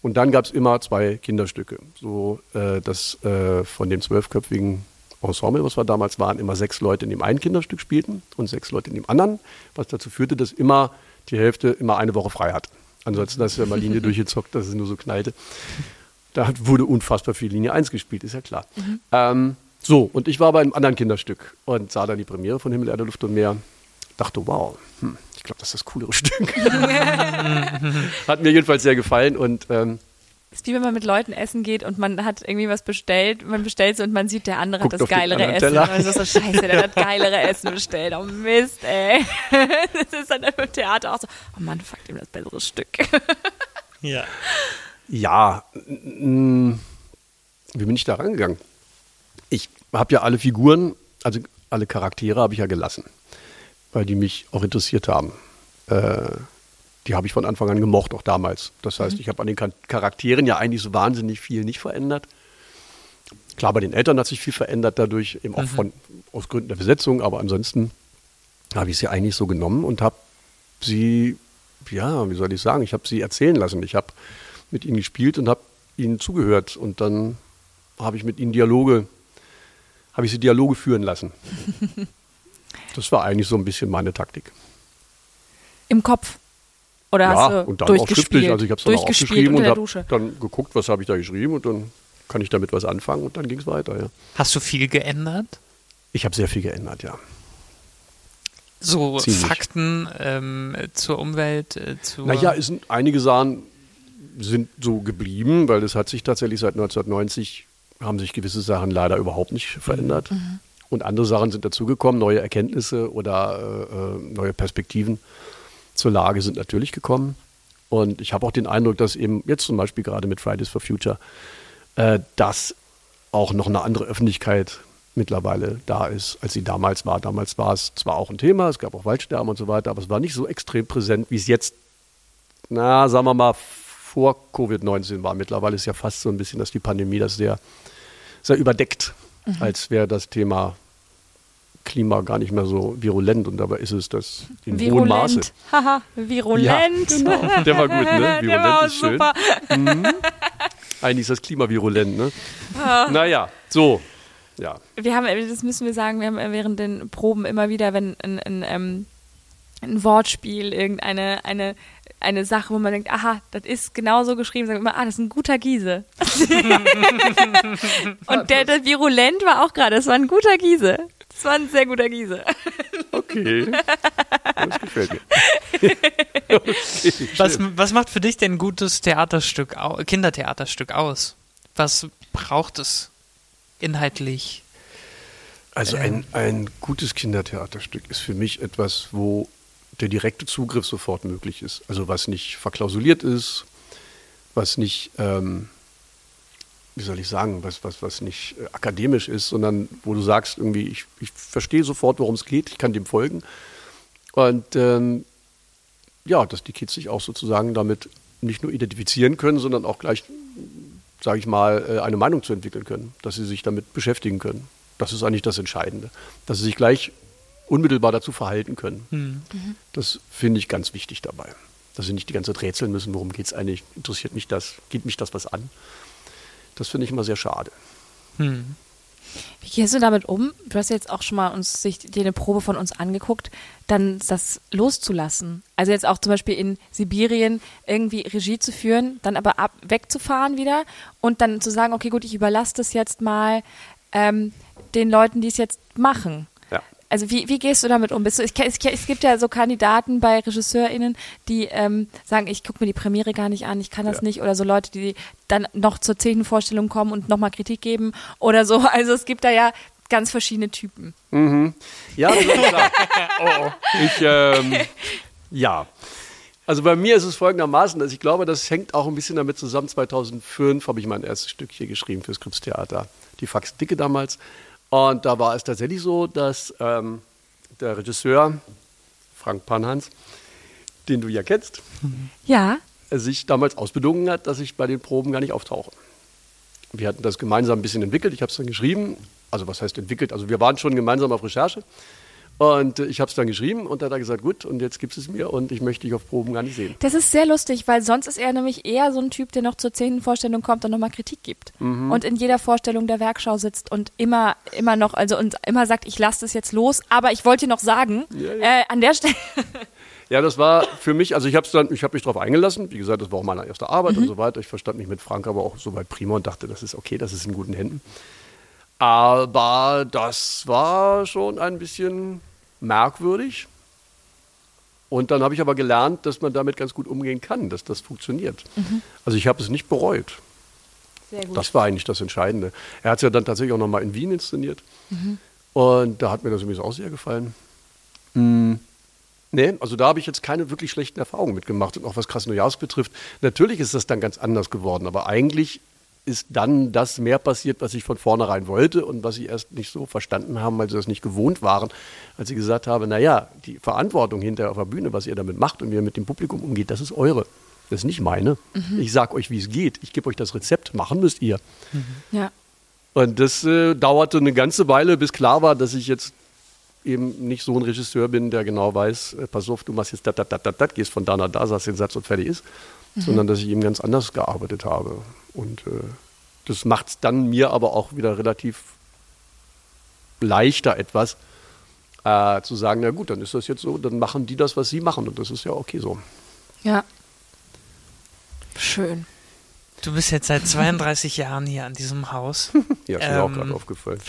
Und dann gab es immer zwei Kinderstücke, so äh, dass äh, von dem zwölfköpfigen Ensemble, was wir damals waren, immer sechs Leute in dem einen Kinderstück spielten und sechs Leute in dem anderen, was dazu führte, dass immer die Hälfte immer eine Woche frei hat. Ansonsten hast du ja mal Linie durchgezockt, dass es nur so knallte. Da wurde unfassbar viel Linie 1 gespielt, ist ja klar. Ähm, so, und ich war bei einem anderen Kinderstück und sah dann die Premiere von Himmel, Erde, Luft und Meer. Dachte, wow, hm, ich glaube, das ist das coolere Stück. hat mir jedenfalls sehr gefallen und ähm, ist wie wenn man mit Leuten essen geht und man hat irgendwie was bestellt, man bestellt und man sieht, der andere Guckt hat das geilere Essen. Und so, so scheiße, der hat geilere Essen bestellt. Oh Mist, ey. Das ist dann im Theater auch so, oh Mann, fuck ihm das bessere Stück. Ja. Ja, wie bin ich da rangegangen? Ich habe ja alle Figuren, also alle Charaktere habe ich ja gelassen, weil die mich auch interessiert haben. Äh, die habe ich von Anfang an gemocht, auch damals. Das heißt, ich habe an den Char- Charakteren ja eigentlich so wahnsinnig viel nicht verändert. Klar, bei den Eltern hat sich viel verändert dadurch, eben auch von, aus Gründen der Besetzung, aber ansonsten habe ich sie eigentlich so genommen und habe sie, ja, wie soll ich sagen, ich habe sie erzählen lassen. Ich habe mit ihnen gespielt und habe ihnen zugehört und dann habe ich mit ihnen Dialoge, habe ich sie Dialoge führen lassen. Das war eigentlich so ein bisschen meine Taktik. Im Kopf. Oder hast ja, du und dann auch schriftlich. Also ich habe es dann auch aufgeschrieben und habe dann geguckt, was habe ich da geschrieben und dann kann ich damit was anfangen und dann ging es weiter. Ja. Hast du viel geändert? Ich habe sehr viel geändert, ja. So Ziemlich. Fakten ähm, zur Umwelt, äh. Naja, es sind einige Sachen sind so geblieben, weil es hat sich tatsächlich seit 1990 haben sich gewisse Sachen leider überhaupt nicht verändert. Und andere Sachen sind dazugekommen, neue Erkenntnisse oder äh, äh, neue Perspektiven zur Lage sind natürlich gekommen. Und ich habe auch den Eindruck, dass eben jetzt zum Beispiel gerade mit Fridays for Future, äh, dass auch noch eine andere Öffentlichkeit mittlerweile da ist, als sie damals war. Damals war es zwar auch ein Thema, es gab auch Waldsterben und so weiter, aber es war nicht so extrem präsent, wie es jetzt, na, sagen wir mal, vor Covid-19 war. Mittlerweile ist ja fast so ein bisschen, dass die Pandemie das sehr, sehr überdeckt, als wäre das Thema Klima gar nicht mehr so virulent und dabei ist es das in hohem Maße. Virulent. Haha, virulent. Ja, genau. Der war gut, ne? Der war auch ist schön. super. Eigentlich ist das Klima virulent, ne? Naja, so. Ja. Wir haben, das müssen wir sagen, wir haben während den Proben immer wieder, wenn ein, ein, ein, ein Wortspiel, irgendeine eine, eine Sache, wo man denkt, aha, das ist genauso geschrieben, sagen wir immer, ah, das ist ein guter Giese. Und der, der virulent war auch gerade, das war ein guter Giese. Das war ein sehr guter Giese. Okay. Das gefällt mir. Okay, Was, was macht für dich denn ein gutes Theaterstück, Kindertheaterstück aus? Was braucht es inhaltlich? Also ein, ein gutes Kindertheaterstück ist für mich etwas, wo der direkte Zugriff sofort möglich ist. Also was nicht verklausuliert ist, was nicht, ähm, wie soll ich sagen, was, was, was nicht äh, akademisch ist, sondern wo du sagst, irgendwie, ich, ich verstehe sofort, worum es geht, ich kann dem folgen. Und ähm, ja, dass die Kids sich auch sozusagen damit nicht nur identifizieren können, sondern auch gleich, sage ich mal, äh, eine Meinung zu entwickeln können, dass sie sich damit beschäftigen können. Das ist eigentlich das Entscheidende, dass sie sich gleich unmittelbar dazu verhalten können. Das finde ich ganz wichtig dabei. Dass sie nicht die ganze Zeit rätseln müssen, worum geht es eigentlich, interessiert mich das, geht mich das was an. Das finde ich immer sehr schade. Hm. Wie gehst du damit um? Du hast jetzt auch schon mal uns sich dir eine Probe von uns angeguckt, dann das loszulassen. Also jetzt auch zum Beispiel in Sibirien irgendwie Regie zu führen, dann aber ab, wegzufahren wieder und dann zu sagen, okay, gut, ich überlasse das jetzt mal ähm, den Leuten, die es jetzt machen. Also wie, wie gehst du damit um? Bist du, ich, es, es gibt ja so Kandidaten bei RegisseurInnen, die ähm, sagen, ich gucke mir die Premiere gar nicht an, ich kann das Ja. nicht. Oder so Leute, die dann noch zur zehnten Vorstellung kommen und nochmal Kritik geben oder so. Also es gibt da ja ganz verschiedene Typen. Ja, das ist klar. oh, Ich, ähm, ja. Also bei mir ist es folgendermaßen, dass ich glaube, das hängt auch ein bisschen damit zusammen. 2005 habe ich mein erstes Stück hier geschrieben fürs Krippstheater, die Fax Dicke damals. Und da war es tatsächlich so, dass ähm, der Regisseur Frank Panhans, den du ja kennst, Ja, sich damals ausbedungen hat, dass ich bei den Proben gar nicht auftauche. Wir hatten das gemeinsam ein bisschen entwickelt, ich habe es dann geschrieben. Also was heißt entwickelt? Also wir waren schon gemeinsam auf Recherche. Und ich habe es dann geschrieben und dann hat er gesagt, gut, und jetzt gibt es mir und ich möchte dich auf Proben gar nicht sehen. das ist sehr lustig, weil sonst ist er nämlich eher so ein Typ, der noch zur zehnten Vorstellung kommt und nochmal Kritik gibt. Mhm. Und in jeder Vorstellung der Werkschau sitzt und immer, immer noch, also und immer sagt, ich lasse das jetzt los, aber ich wollte noch sagen, Ja, ja. Äh, an der Stelle, Ja, das war für mich, also ich habe dann, ich habe mich darauf eingelassen. Wie gesagt, das war auch meine erste Arbeit Mhm. und so weiter. Ich verstand mich mit Frank aber auch soweit prima und dachte, das ist okay, das ist in guten Händen. Aber das war schon ein bisschen merkwürdig. Und dann habe ich aber gelernt, dass man damit ganz gut umgehen kann, dass das funktioniert. Also ich habe es nicht bereut. sehr gut. Das war eigentlich das Entscheidende. Er hat es ja dann tatsächlich auch nochmal in Wien inszeniert. Und da hat mir das übrigens auch sehr gefallen. Mm, Nee, also da habe ich jetzt keine wirklich schlechten Erfahrungen mitgemacht. Und auch was Krasnojarsk betrifft, natürlich ist das dann ganz anders geworden. Aber eigentlich ist dann das mehr passiert, was ich von vornherein wollte und was sie erst nicht so verstanden haben, weil sie das nicht gewohnt waren, als sie gesagt haben, naja, die Verantwortung hinterher auf der Bühne, was ihr damit macht und wie ihr mit dem Publikum umgeht, das ist eure. Das ist nicht meine. Ich sage euch, wie es geht. Ich gebe euch das Rezept. Machen müsst ihr. ja. Und das äh, dauerte eine ganze Weile, bis klar war, dass ich jetzt eben nicht so ein Regisseur bin, der genau weiß, äh, pass auf, du machst jetzt dat, dat, dat, dat, gehst von da nach da, sagst den Satz und fertig ist, sondern dass ich eben ganz anders gearbeitet habe. Und äh, das macht es dann mir aber auch wieder relativ leichter etwas, äh, zu sagen, na gut, dann ist das jetzt so, dann machen die das, was sie machen und das ist ja okay so. Ja. Schön. Du bist jetzt seit 32 Jahren hier an diesem Haus. Ja, ist mir auch Ähm, gerade aufgefallen.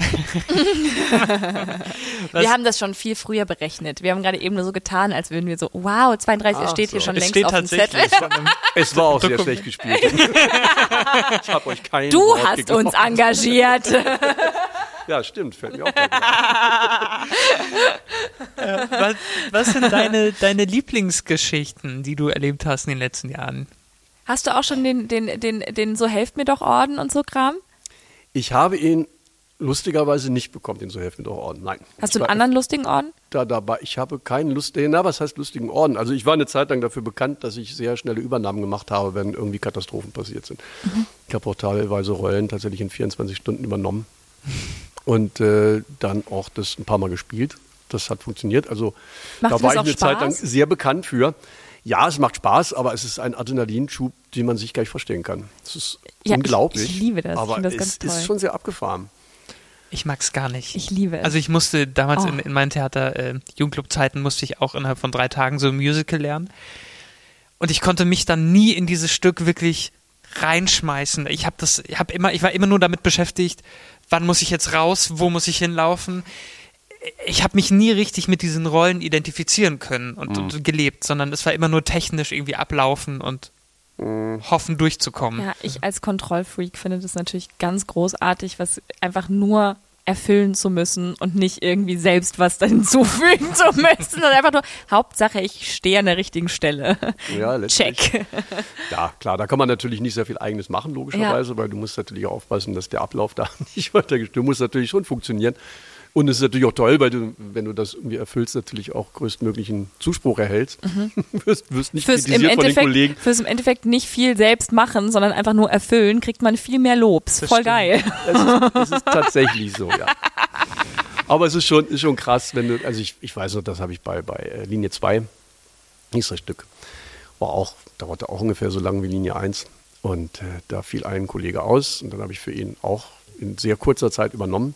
Wir haben das schon viel früher berechnet. Wir haben gerade eben nur so getan, als würden wir so, wow, 32, es steht hier so. schon es längst steht auf dem tatsächlich Zettel. Es war auch sehr schlecht gespielt. ich habe euch kein Du Wort hast geglaubt. uns engagiert. Ja, stimmt, fällt mir auch ein. was, was sind deine, deine Lieblingsgeschichten, die du erlebt hast in den letzten Jahren? Hast du auch schon den, den, den, den so helft mir doch Orden und so Kram? Ich habe ihn lustigerweise nicht bekommen, den so helfen doch Orden. Nein. Hast du einen anderen lustigen Orden? Da, dabei. Ich habe keinen lustigen, na, was heißt lustigen Orden? Also ich war eine Zeit lang dafür bekannt, dass ich sehr schnelle Übernahmen gemacht habe, wenn irgendwie Katastrophen passiert sind. Ich habe auch teilweise Rollen tatsächlich in 24 Stunden übernommen und äh, dann auch das ein paar Mal gespielt. Das hat funktioniert. Also Macht da war ich eine Zeit lang Spaß? sehr bekannt für. Ja, es macht Spaß, aber es ist ein Adrenalinschub, den man sich gar nicht vorstellen kann. Es ist Ja, ich- unglaublich. ich liebe das. Ich Aber das es ist schon sehr abgefahren. Ich mag es gar nicht. Ich liebe es. Also ich musste damals Oh. in, in meinen Theater äh, Jugendclub-Zeiten musste ich auch innerhalb von drei Tagen so ein Musical lernen. Und ich konnte mich dann nie in dieses Stück wirklich reinschmeißen. Ich habe das, ich habe immer, ich war immer nur damit beschäftigt, wann muss ich jetzt raus, wo muss ich hinlaufen. Ich habe mich nie richtig mit diesen Rollen identifizieren können und, und gelebt, sondern es war immer nur technisch irgendwie ablaufen und hoffen durchzukommen. Ja, ich als Kontrollfreak finde das natürlich ganz großartig, was einfach nur erfüllen zu müssen und nicht irgendwie selbst was da hinzufügen zu müssen. Und einfach nur, Hauptsache, ich stehe an der richtigen Stelle. Ja, letztlich. Check. Ja, klar, da kann man natürlich nicht sehr viel Eigenes machen, logischerweise, weil du musst natürlich auch aufpassen, dass der Ablauf da nicht weitergeht. Du musst natürlich schon funktionieren. Und es ist natürlich auch toll, weil du, wenn du das irgendwie erfüllst, natürlich auch größtmöglichen Zuspruch erhältst. wirst, wirst nicht Mhm. Fürs im, kritisiert von den Endeffekt, Kollegen. fürs im Endeffekt nicht viel selbst machen, sondern einfach nur erfüllen, kriegt man viel mehr Lobs. Das Voll stimmt. geil. Es ist, es ist tatsächlich so, ja. Aber es ist schon, ist schon krass, wenn du, also ich, ich weiß noch, das habe ich bei, bei äh, Linie 2, hieß das Stück, war auch, dauerte auch ungefähr so lang wie Linie 1. Und äh, da fiel ein Kollege aus und dann habe ich für ihn auch in sehr kurzer Zeit übernommen.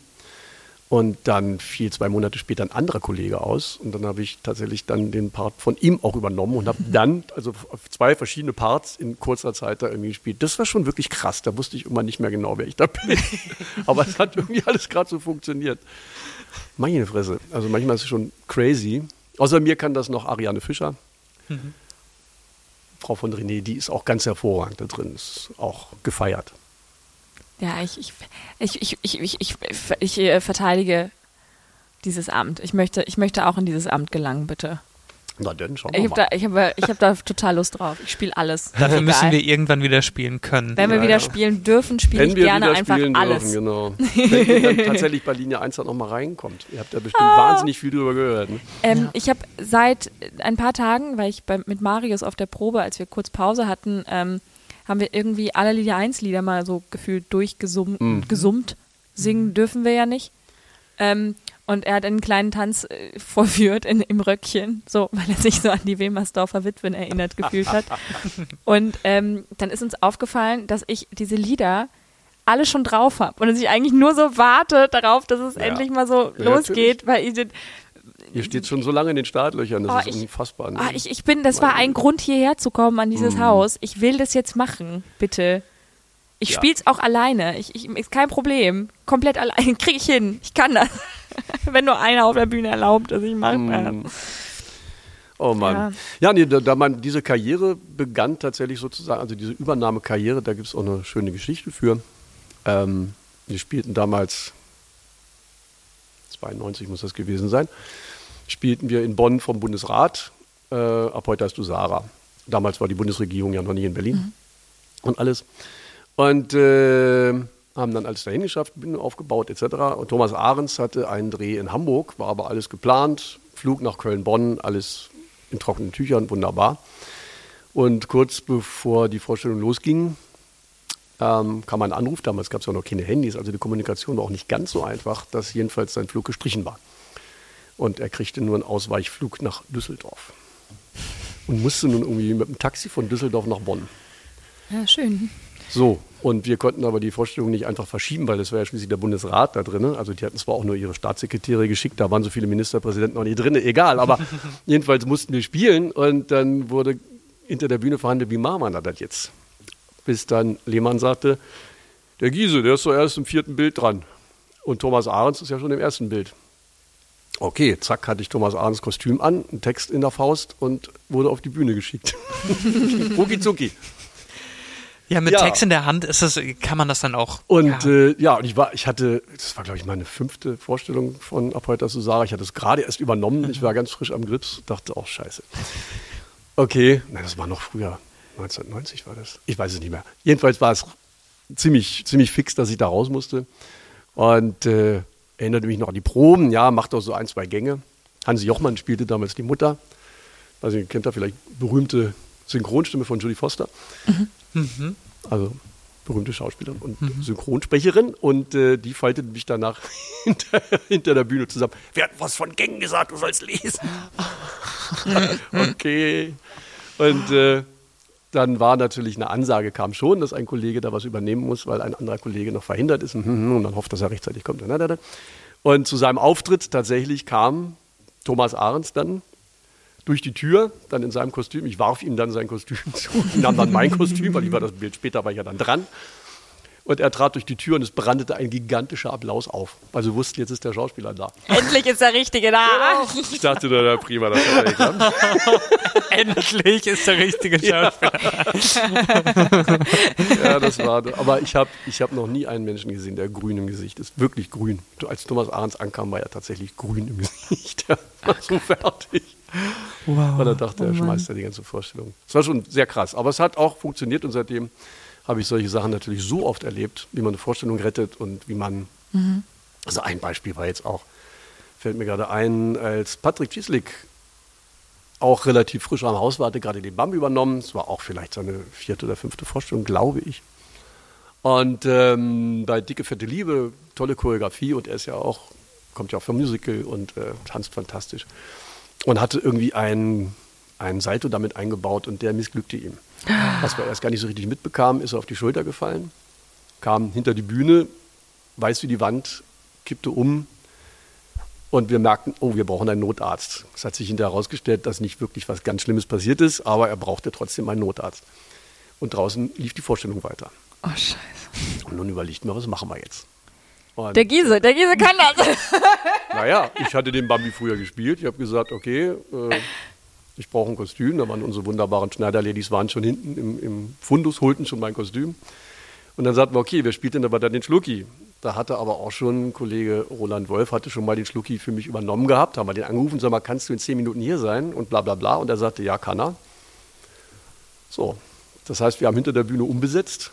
Und dann fiel zwei Monate später ein anderer Kollege aus und dann habe ich tatsächlich dann den Part von ihm auch übernommen und habe dann also zwei verschiedene Parts in kurzer Zeit da irgendwie gespielt. Das war schon wirklich krass. Da wusste ich immer nicht mehr genau, wer ich da bin. Aber es hat irgendwie alles gerade so funktioniert. Meine Fresse. Also manchmal ist es schon crazy. Außer mir kann das noch Ariane Fischer. Frau von René, die ist auch ganz hervorragend da drin. Ist auch gefeiert. Ja, ich, ich, ich, ich, ich, ich, ich, ich äh, verteidige dieses Amt. Ich möchte, ich möchte auch in dieses Amt gelangen, bitte. Na dann, schauen Ich habe mal. da, ich hab, ich hab da total Lust drauf. Ich spiele alles. Dafür Egal. müssen wir irgendwann wieder spielen können. Wenn wir Ja, wieder ja. spielen dürfen, spiele ich Wenn wir gerne wieder einfach spielen alles. dürfen, genau. Wenn ihr dann tatsächlich bei Linie 1 dann noch mal reinkommt. Ihr habt da bestimmt Ah. wahnsinnig viel drüber gehört. Ne? Ähm, Ich habe seit ein paar Tagen, weil ich bei, mit Marius auf der Probe, als wir kurz Pause hatten, ähm, haben wir irgendwie alle Linie 1 Lieder mal so gefühlt durchgesummt. Mhm. Gesummt. Singen dürfen wir ja nicht. Ähm, und er hat einen kleinen Tanz äh, vorführt in, im Röckchen, so, weil er sich so an die Wilmersdorfer Witwen erinnert gefühlt hat. Und ähm, dann ist uns aufgefallen, dass ich diese Lieder alle schon drauf habe und dass ich eigentlich nur so warte darauf, dass es Ja. endlich mal so Ja, losgeht, weil ich, Ihr steht schon so lange in den Startlöchern, das Oh, ist ich- unfassbar. Ne? Ah, ich, ich bin, das war ein Grund, hierher zu kommen an dieses Haus. Ich will das jetzt machen, bitte. Ich Ja. spiel's auch alleine. Ich, ich, ist kein Problem. Komplett alleine. Krieg ich hin. Ich kann das. Wenn nur einer auf der Bühne erlaubt, dass ich mache. Mm. Oh Mann. Ja. Ja, nee, da, da man diese Karriere begann tatsächlich sozusagen, also diese Übernahmekarriere, da gibt es auch eine schöne Geschichte für. Ähm, wir spielten damals, 92 muss das gewesen sein, spielten wir in Bonn vom Bundesrat. Äh, ab heute heißt du Sarah. Damals war die Bundesregierung ja noch nicht in Berlin und alles. Und äh, haben dann alles dahin geschafft, Bühne aufgebaut etc. Und Thomas Ahrens hatte einen Dreh in Hamburg, war aber alles geplant. Flug nach Köln-Bonn, alles in trockenen Tüchern, wunderbar. Und kurz bevor die Vorstellung losging, ähm, kam ein Anruf. Damals gab es ja noch keine Handys, also die Kommunikation war auch nicht ganz so einfach, dass jedenfalls sein Flug gestrichen war. Und er kriegte nur einen Ausweichflug nach Düsseldorf. Und musste nun irgendwie mit dem Taxi von Düsseldorf nach Bonn. Ja, schön. So, und wir konnten aber die Vorstellung nicht einfach verschieben, weil das war ja schließlich der Bundesrat da drin. Also die hatten zwar auch nur ihre Staatssekretäre geschickt, da waren so viele Ministerpräsidenten noch nie drin, egal, aber jedenfalls mussten wir spielen und dann wurde hinter der Bühne verhandelt, wie machen wir das jetzt? Bis dann Lehmann sagte, der Giese, der ist doch erst im vierten Bild dran. Und Thomas Ahrens ist ja schon im ersten Bild. Okay, zack, hatte ich Thomas Ahrens Kostüm an, einen Text in der Faust und wurde auf die Bühne geschickt. Rucki zucki. Ja, mit Ja. Text in der Hand ist das, kann man das dann auch. Und ja. äh, ja und ich war, ich hatte, das war glaube ich meine fünfte Vorstellung von Ab heute zu Sarah. Ich hatte es gerade erst übernommen. Ich war ganz frisch am Grips, dachte auch scheiße. Okay, nein, das war noch früher. 1990 war das. Ich weiß es nicht mehr. Jedenfalls war es ziemlich, ziemlich fix, dass ich da raus musste. Und äh, erinnerte mich noch an die Proben. Ja, macht auch so ein, zwei Gänge. Hansi Jochmann spielte damals die Mutter. Also ihr kennt da vielleicht berühmte Synchronstimme von Julie Foster. Also berühmte Schauspielerin und Synchronsprecherin. Und äh, die faltete mich danach hinter, hinter der Bühne zusammen. Wer hat was von Gängen gesagt? Du sollst lesen. okay. Und äh, dann war natürlich eine Ansage, kam schon, dass ein Kollege da was übernehmen muss, weil ein anderer Kollege noch verhindert ist und dann hofft, dass er rechtzeitig kommt. Und zu seinem Auftritt tatsächlich kam Thomas Ahrens dann durch die Tür, dann in seinem Kostüm. Ich warf ihm dann sein Kostüm zu, nahm dann mein Kostüm, weil ich war das Bild später war ich ja dann dran. Und er trat durch die Tür und es brandete ein gigantischer Applaus auf. weil sie wussten, jetzt ist der Schauspieler da. Endlich ist der Richtige da. Genau. Ich dachte, na, na prima, das hat er geklappt. Endlich ist der richtige Schauspieler. ja, das war. Aber ich habe ich hab noch nie einen Menschen gesehen, der grün im Gesicht ist. Wirklich grün. Als Thomas Ahrens ankam, war er tatsächlich grün im Gesicht. Er war so fertig. Wow. Und er dachte, er oh schmeißt ja die ganze Vorstellung. Das war schon sehr krass. Aber es hat auch funktioniert und seitdem habe ich solche Sachen natürlich so oft erlebt, wie man eine Vorstellung rettet und wie man. Mhm. Also ein Beispiel war jetzt auch, fällt mir gerade ein, als Patrick Cieslik auch relativ frisch am Haus war, hatte gerade den BAM übernommen. Es war auch vielleicht seine vierte oder fünfte Vorstellung, glaube ich. Und ähm, bei Dicke Fette Liebe, tolle Choreografie und er ist ja auch, kommt ja auch vom Musical und äh, tanzt fantastisch. Und hatte irgendwie ein, ein Salto damit eingebaut und der missglückte ihm. Was wir erst gar nicht so richtig mitbekamen, ist er auf die Schulter gefallen, kam hinter die Bühne, weiß wie die Wand, kippte um und wir merkten, oh, wir brauchen einen Notarzt. Es hat sich hinterher herausgestellt, dass nicht wirklich was ganz Schlimmes passiert ist, aber er brauchte trotzdem einen Notarzt. Und draußen lief die Vorstellung weiter. Oh, scheiße. Und nun überlegten wir, was machen wir jetzt? Und der Giese, der Giese kann das. naja, ich hatte den Bambi früher gespielt. Ich habe gesagt, okay, äh, ich brauche ein Kostüm. Da waren unsere wunderbaren Schneiderladies waren schon hinten im, im Fundus, holten schon mein Kostüm. Und dann sagten wir, okay, wer spielt denn aber dann den Schlucki? Da hatte aber auch schon Kollege Roland Wolf, hatte schon mal den Schlucki für mich übernommen gehabt, haben wir den angerufen, sag mal, kannst du in zehn Minuten hier sein? Und bla bla bla. Und er sagte, ja, kann er. So, das heißt, wir haben hinter der Bühne umbesetzt.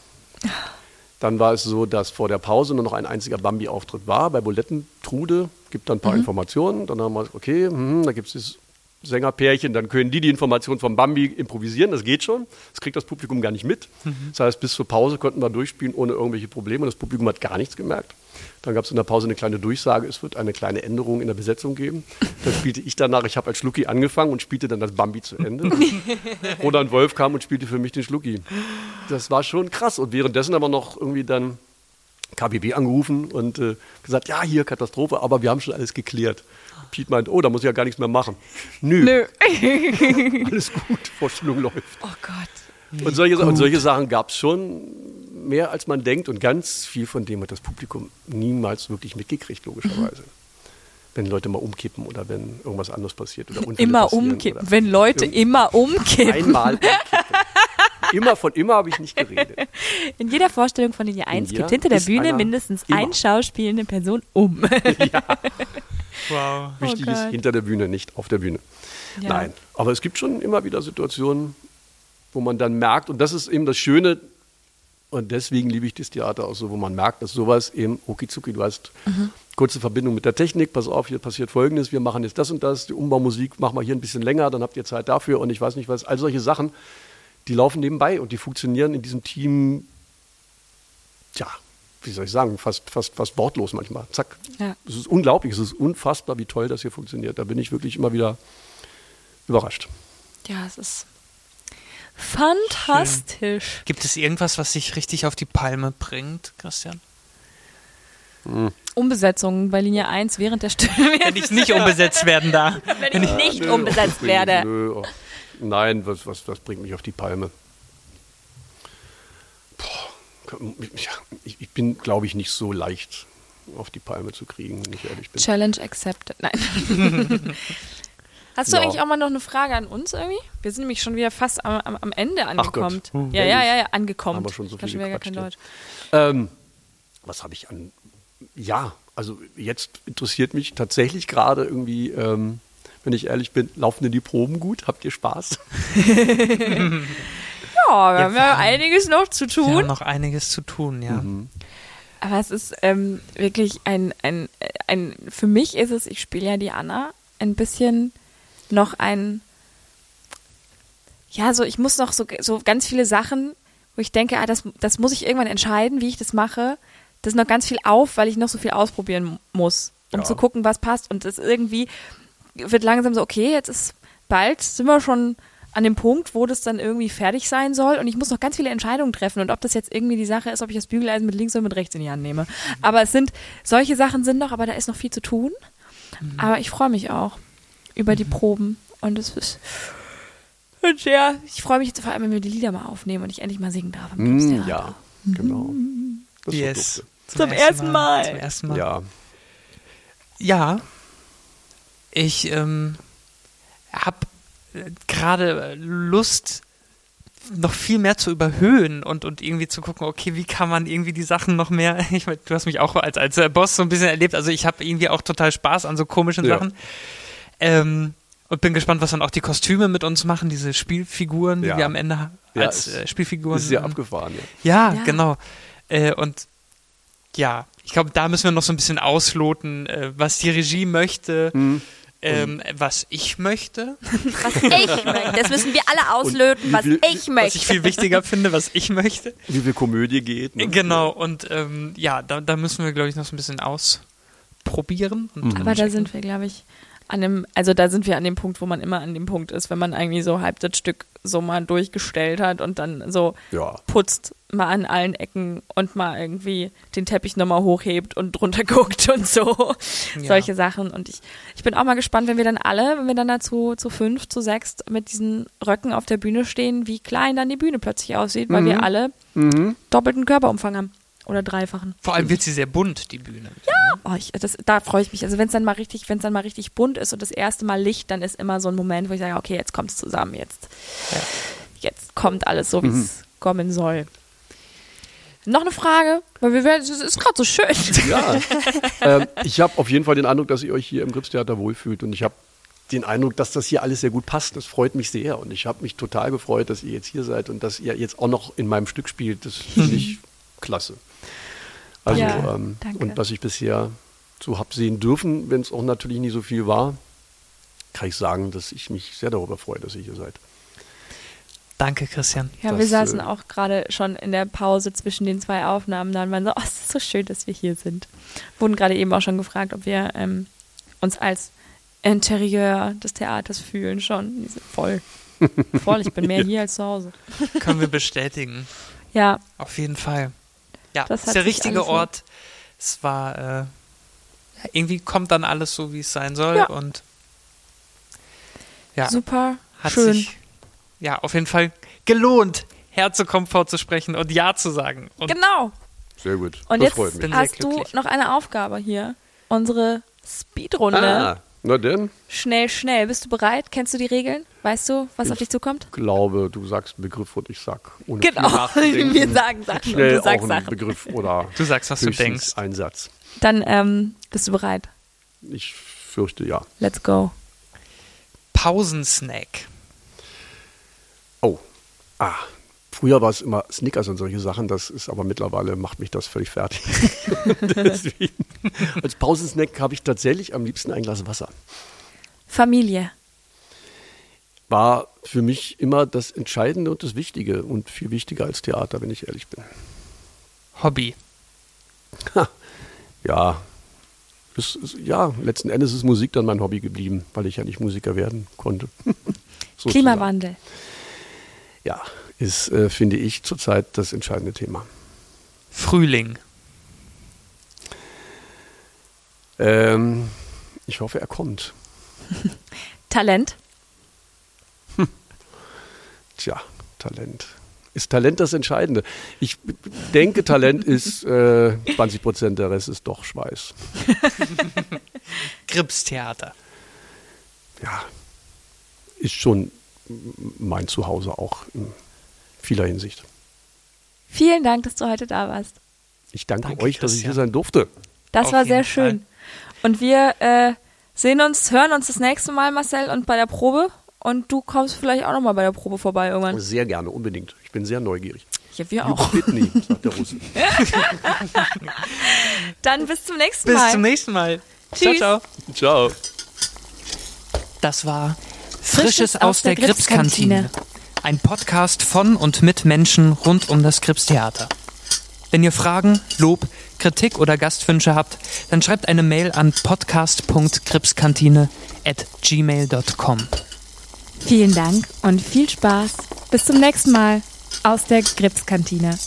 Dann war es so, dass vor der Pause nur noch ein einziger Bambi-Auftritt war. Bei Bulettentrude gibt dann ein paar mhm. Informationen. Dann haben wir, okay, hm, da gibt es das Sängerpärchen, dann können die die Informationen vom Bambi improvisieren, das geht schon. Das kriegt das Publikum gar nicht mit. Mhm. Das heißt, bis zur Pause konnten wir durchspielen ohne irgendwelche Probleme. Das Publikum hat gar nichts gemerkt. Dann gab es in der Pause eine kleine Durchsage, es wird eine kleine Änderung in der Besetzung geben. Dann spielte ich danach, ich habe als Schlucki angefangen und spielte dann das Bambi zu Ende. Roland Wolf kam und spielte für mich den Schlucki. Das war schon krass. Und währenddessen aber noch irgendwie dann KBB angerufen und äh, gesagt, ja, hier Katastrophe, aber wir haben schon alles geklärt. Piet meint, oh, da muss ich ja gar nichts mehr machen. Nö. Nö. Alles gut, Vorstellung läuft. Oh Gott. Und solche, und solche, Sachen gab es schon mehr, als man denkt. Und ganz viel von dem hat das Publikum niemals wirklich mitgekriegt, logischerweise. Mhm. Wenn Leute mal umkippen oder wenn irgendwas anderes passiert. Oder immer umkippen. Wenn Leute immer umkippen. Einmal umkippen. immer von immer habe ich nicht geredet. In jeder Vorstellung von Linie 1 kippt hinter der Bühne mindestens immer. ein schauspielende Person um. ja. Wow. Wichtig oh ist hinter der Bühne, nicht auf der Bühne. Ja. Nein, aber es gibt schon immer wieder Situationen, wo man dann merkt, und das ist eben das Schöne, und deswegen liebe ich das Theater auch so, wo man merkt, dass sowas eben, okizuki, du hast mhm. kurze Verbindung mit der Technik, pass auf, hier passiert Folgendes, wir machen jetzt das und das, die Umbaumusik machen wir hier ein bisschen länger, dann habt ihr Zeit dafür und ich weiß nicht was, all solche Sachen, die laufen nebenbei und die funktionieren in diesem Team, ja, wie soll ich sagen, fast, fast, fast wortlos manchmal. Zack. Ja. Es ist unglaublich, es ist unfassbar, wie toll das hier funktioniert. Da bin ich wirklich immer wieder überrascht. Ja, es ist fantastisch. Schön. Gibt es irgendwas, was sich richtig auf die Palme bringt, Christian? Hm. Umbesetzungen bei Linie 1 während der Stimme. Wenn ich nicht umbesetzt werden darf. Wenn ich nicht nö, umbesetzt werde. Nö, oh. Nein, was, was, was bringt mich auf die Palme? Ich, ich bin, glaube ich, nicht so leicht auf die Palme zu kriegen, wenn ich ehrlich bin. Challenge accepted. Nein. Hast du ja. eigentlich auch mal noch eine Frage an uns irgendwie? Wir sind nämlich schon wieder fast am, am, am Ende angekommen. Ach Gott. Hm, ja, ja, ja, ja, angekommen. Haben wir schon so viel gar kein Deutsch. Ähm, was habe ich an? Ja, also jetzt interessiert mich tatsächlich gerade irgendwie, ähm, wenn ich ehrlich bin, laufen denn die Proben gut? Habt ihr Spaß? Ja, wir ja, haben ja einiges noch zu tun. Wir haben noch einiges zu tun, ja. Mhm. Aber es ist ähm, wirklich ein, ein, ein, für mich ist es, ich spiele ja die Anna, ein bisschen noch ein, ja, so, ich muss noch so, so ganz viele Sachen, wo ich denke, ah, das, das muss ich irgendwann entscheiden, wie ich das mache. Das ist noch ganz viel auf, weil ich noch so viel ausprobieren muss, um ja. zu gucken, was passt. Und es irgendwie wird langsam so, okay, jetzt ist bald, sind wir schon an dem Punkt, wo das dann irgendwie fertig sein soll und ich muss noch ganz viele Entscheidungen treffen und ob das jetzt irgendwie die Sache ist, ob ich das Bügeleisen mit links oder mit rechts in die Hand nehme. Aber es sind, solche Sachen sind noch, aber da ist noch viel zu tun. Aber ich freue mich auch über die Proben und es ist, und ja, ich freue mich jetzt vor allem, wenn wir die Lieder mal aufnehmen und ich endlich mal singen darf. Mm, ja, genau. Das Yes. dufte. Zum ersten Mal. Zum ersten Mal. Ja, Ja, ich ähm, habe gerade Lust, noch viel mehr zu überhöhen und, und irgendwie zu gucken, okay, wie kann man irgendwie die Sachen noch mehr, ich mein, du hast mich auch als, als äh, Boss so ein bisschen erlebt, also ich habe irgendwie auch total Spaß an so komischen Ja. Sachen. Ähm, und bin gespannt, was dann auch die Kostüme mit uns machen, diese Spielfiguren, die Ja. wir am Ende ha- Ja, als es äh, Spielfiguren. ist sehr ähm, abgefahren. Ja. ja, Ja. genau. Äh, und ja, ich glaube, da müssen wir noch so ein bisschen ausloten, äh, was die Regie möchte, Mhm. Ähm, was ich möchte, Was ich möchte. Das müssen wir alle auslöten, was viel- ich möchte. was ich viel wichtiger finde, was ich möchte. Wie viel Komödie geht. Ne? Genau, und ähm, ja, da, da müssen wir, glaube ich, noch so ein bisschen ausprobieren. Und Aber da sind wir, glaube ich, an dem, also da sind wir an dem Punkt, wo man immer an dem Punkt ist, wenn man irgendwie so halb das Stück so mal durchgestellt hat und dann so Ja. putzt mal an allen Ecken und mal irgendwie den Teppich nochmal hochhebt und drunter guckt und so. Ja. Solche Sachen. Und ich, ich bin auch mal gespannt, wenn wir dann alle, wenn wir dann dazu zu fünf, zu sechs mit diesen Röcken auf der Bühne stehen, wie klein dann die Bühne plötzlich aussieht, weil wir alle Mhm. doppelten Körperumfang haben. Oder dreifachen. Vor allem wird sie sehr bunt, die Bühne. Oh, ich, das, da freue ich mich. Also wenn es dann mal richtig, wenn es dann mal richtig bunt ist und das erste Mal Licht, dann ist immer so ein Moment, wo ich sage, okay, jetzt kommt es zusammen, jetzt, jetzt kommt alles so, wie es kommen soll. Noch eine Frage, weil wir werden, es ist gerade so schön. Ja. ähm, ich habe auf jeden Fall den Eindruck, dass ihr euch hier im Gripstheater wohlfühlt und ich habe den Eindruck, dass das hier alles sehr gut passt. Das freut mich sehr und ich habe mich total gefreut, dass ihr jetzt hier seid und dass ihr jetzt auch noch in meinem Stück spielt. Das finde ich klasse. Also Ja, ähm, danke. und was ich bisher so habe sehen dürfen, wenn es auch natürlich nie so viel war, kann ich sagen, dass ich mich sehr darüber freue, dass ihr hier seid. Danke, Christian. Ja, Das, wir saßen äh, auch gerade schon in der Pause zwischen den zwei Aufnahmen da und waren so, oh, es ist so schön, dass wir hier sind. Wurden gerade eben auch schon gefragt, ob wir ähm, uns als Interieur des Theaters fühlen schon. Voll. Voll, ich bin mehr hier als zu Hause. Können wir bestätigen. Ja, Auf jeden Fall. Ja, Das ist der richtige Ort. Es war, äh, irgendwie kommt dann alles so, wie es sein soll Ja. und ja, super hat schön. sich ja auf jeden Fall gelohnt, herzukommen, vorzusprechen und Ja zu sagen. Und Genau. Sehr gut. Und das jetzt hast du noch eine Aufgabe hier. Unsere Speedrunde. Ah, na denn, Schnell, schnell. Bist du bereit? Kennst du die Regeln? Weißt du, was auf Ich dich zukommt? glaube, du sagst einen Begriff und ich sag ohne Genau. Wir sagen Sachen schnell und du sagst auch einen Sachen. Begriff oder du sagst, was du denkst. einen Satz. Dann ähm, bist du bereit. Ich fürchte ja. Let's go. Pausensnack. Oh, ah, früher war es immer Snickers und solche Sachen, das ist aber mittlerweile macht mich das völlig fertig. Deswegen, als Pausensnack habe ich tatsächlich am liebsten ein Glas Wasser. Familie. War für mich immer das Entscheidende und das Wichtige und viel wichtiger als Theater, wenn ich ehrlich bin. Hobby. Ja, es, ist- ja, letzten Endes ist Musik dann mein Hobby geblieben, weil ich ja nicht Musiker werden konnte. Sozusagen. Klimawandel. Ja, ist, äh, finde ich, zurzeit das entscheidende Thema. Frühling. Ähm, ich hoffe, er kommt. Talent. Tja, Talent. Ist Talent das Entscheidende? Ich denke, Talent ist äh, 20 Prozent, der Rest ist doch Schweiß. Gripstheater. Ja, ist schon mein Zuhause auch in vieler Hinsicht. Vielen Dank, dass du heute da warst. Ich danke, Danke, euch, dass ich hier sein durfte. Das Auf war sehr schön. Und wir äh, sehen uns, hören uns das nächste Mal, Marcel, und bei der Probe. Und du kommst vielleicht auch nochmal bei der Probe vorbei irgendwann. Sehr gerne, unbedingt. Ich bin sehr neugierig. Ja, wir auch. Whitney, sagt der Russe. Dann bis zum nächsten Bis Mal. zum nächsten Mal. Tschüss. Ciao, ciao. Ciao. Das war Frisches aus der Gripskantine. Ein Podcast von und mit Menschen rund um das Gripstheater. Wenn ihr Fragen, Lob, Kritik oder Gastwünsche habt, dann schreibt eine Mail an podcast.gripskantine at gmail.com. Vielen Dank und viel Spaß. Bis zum nächsten Mal aus der Gripskantine.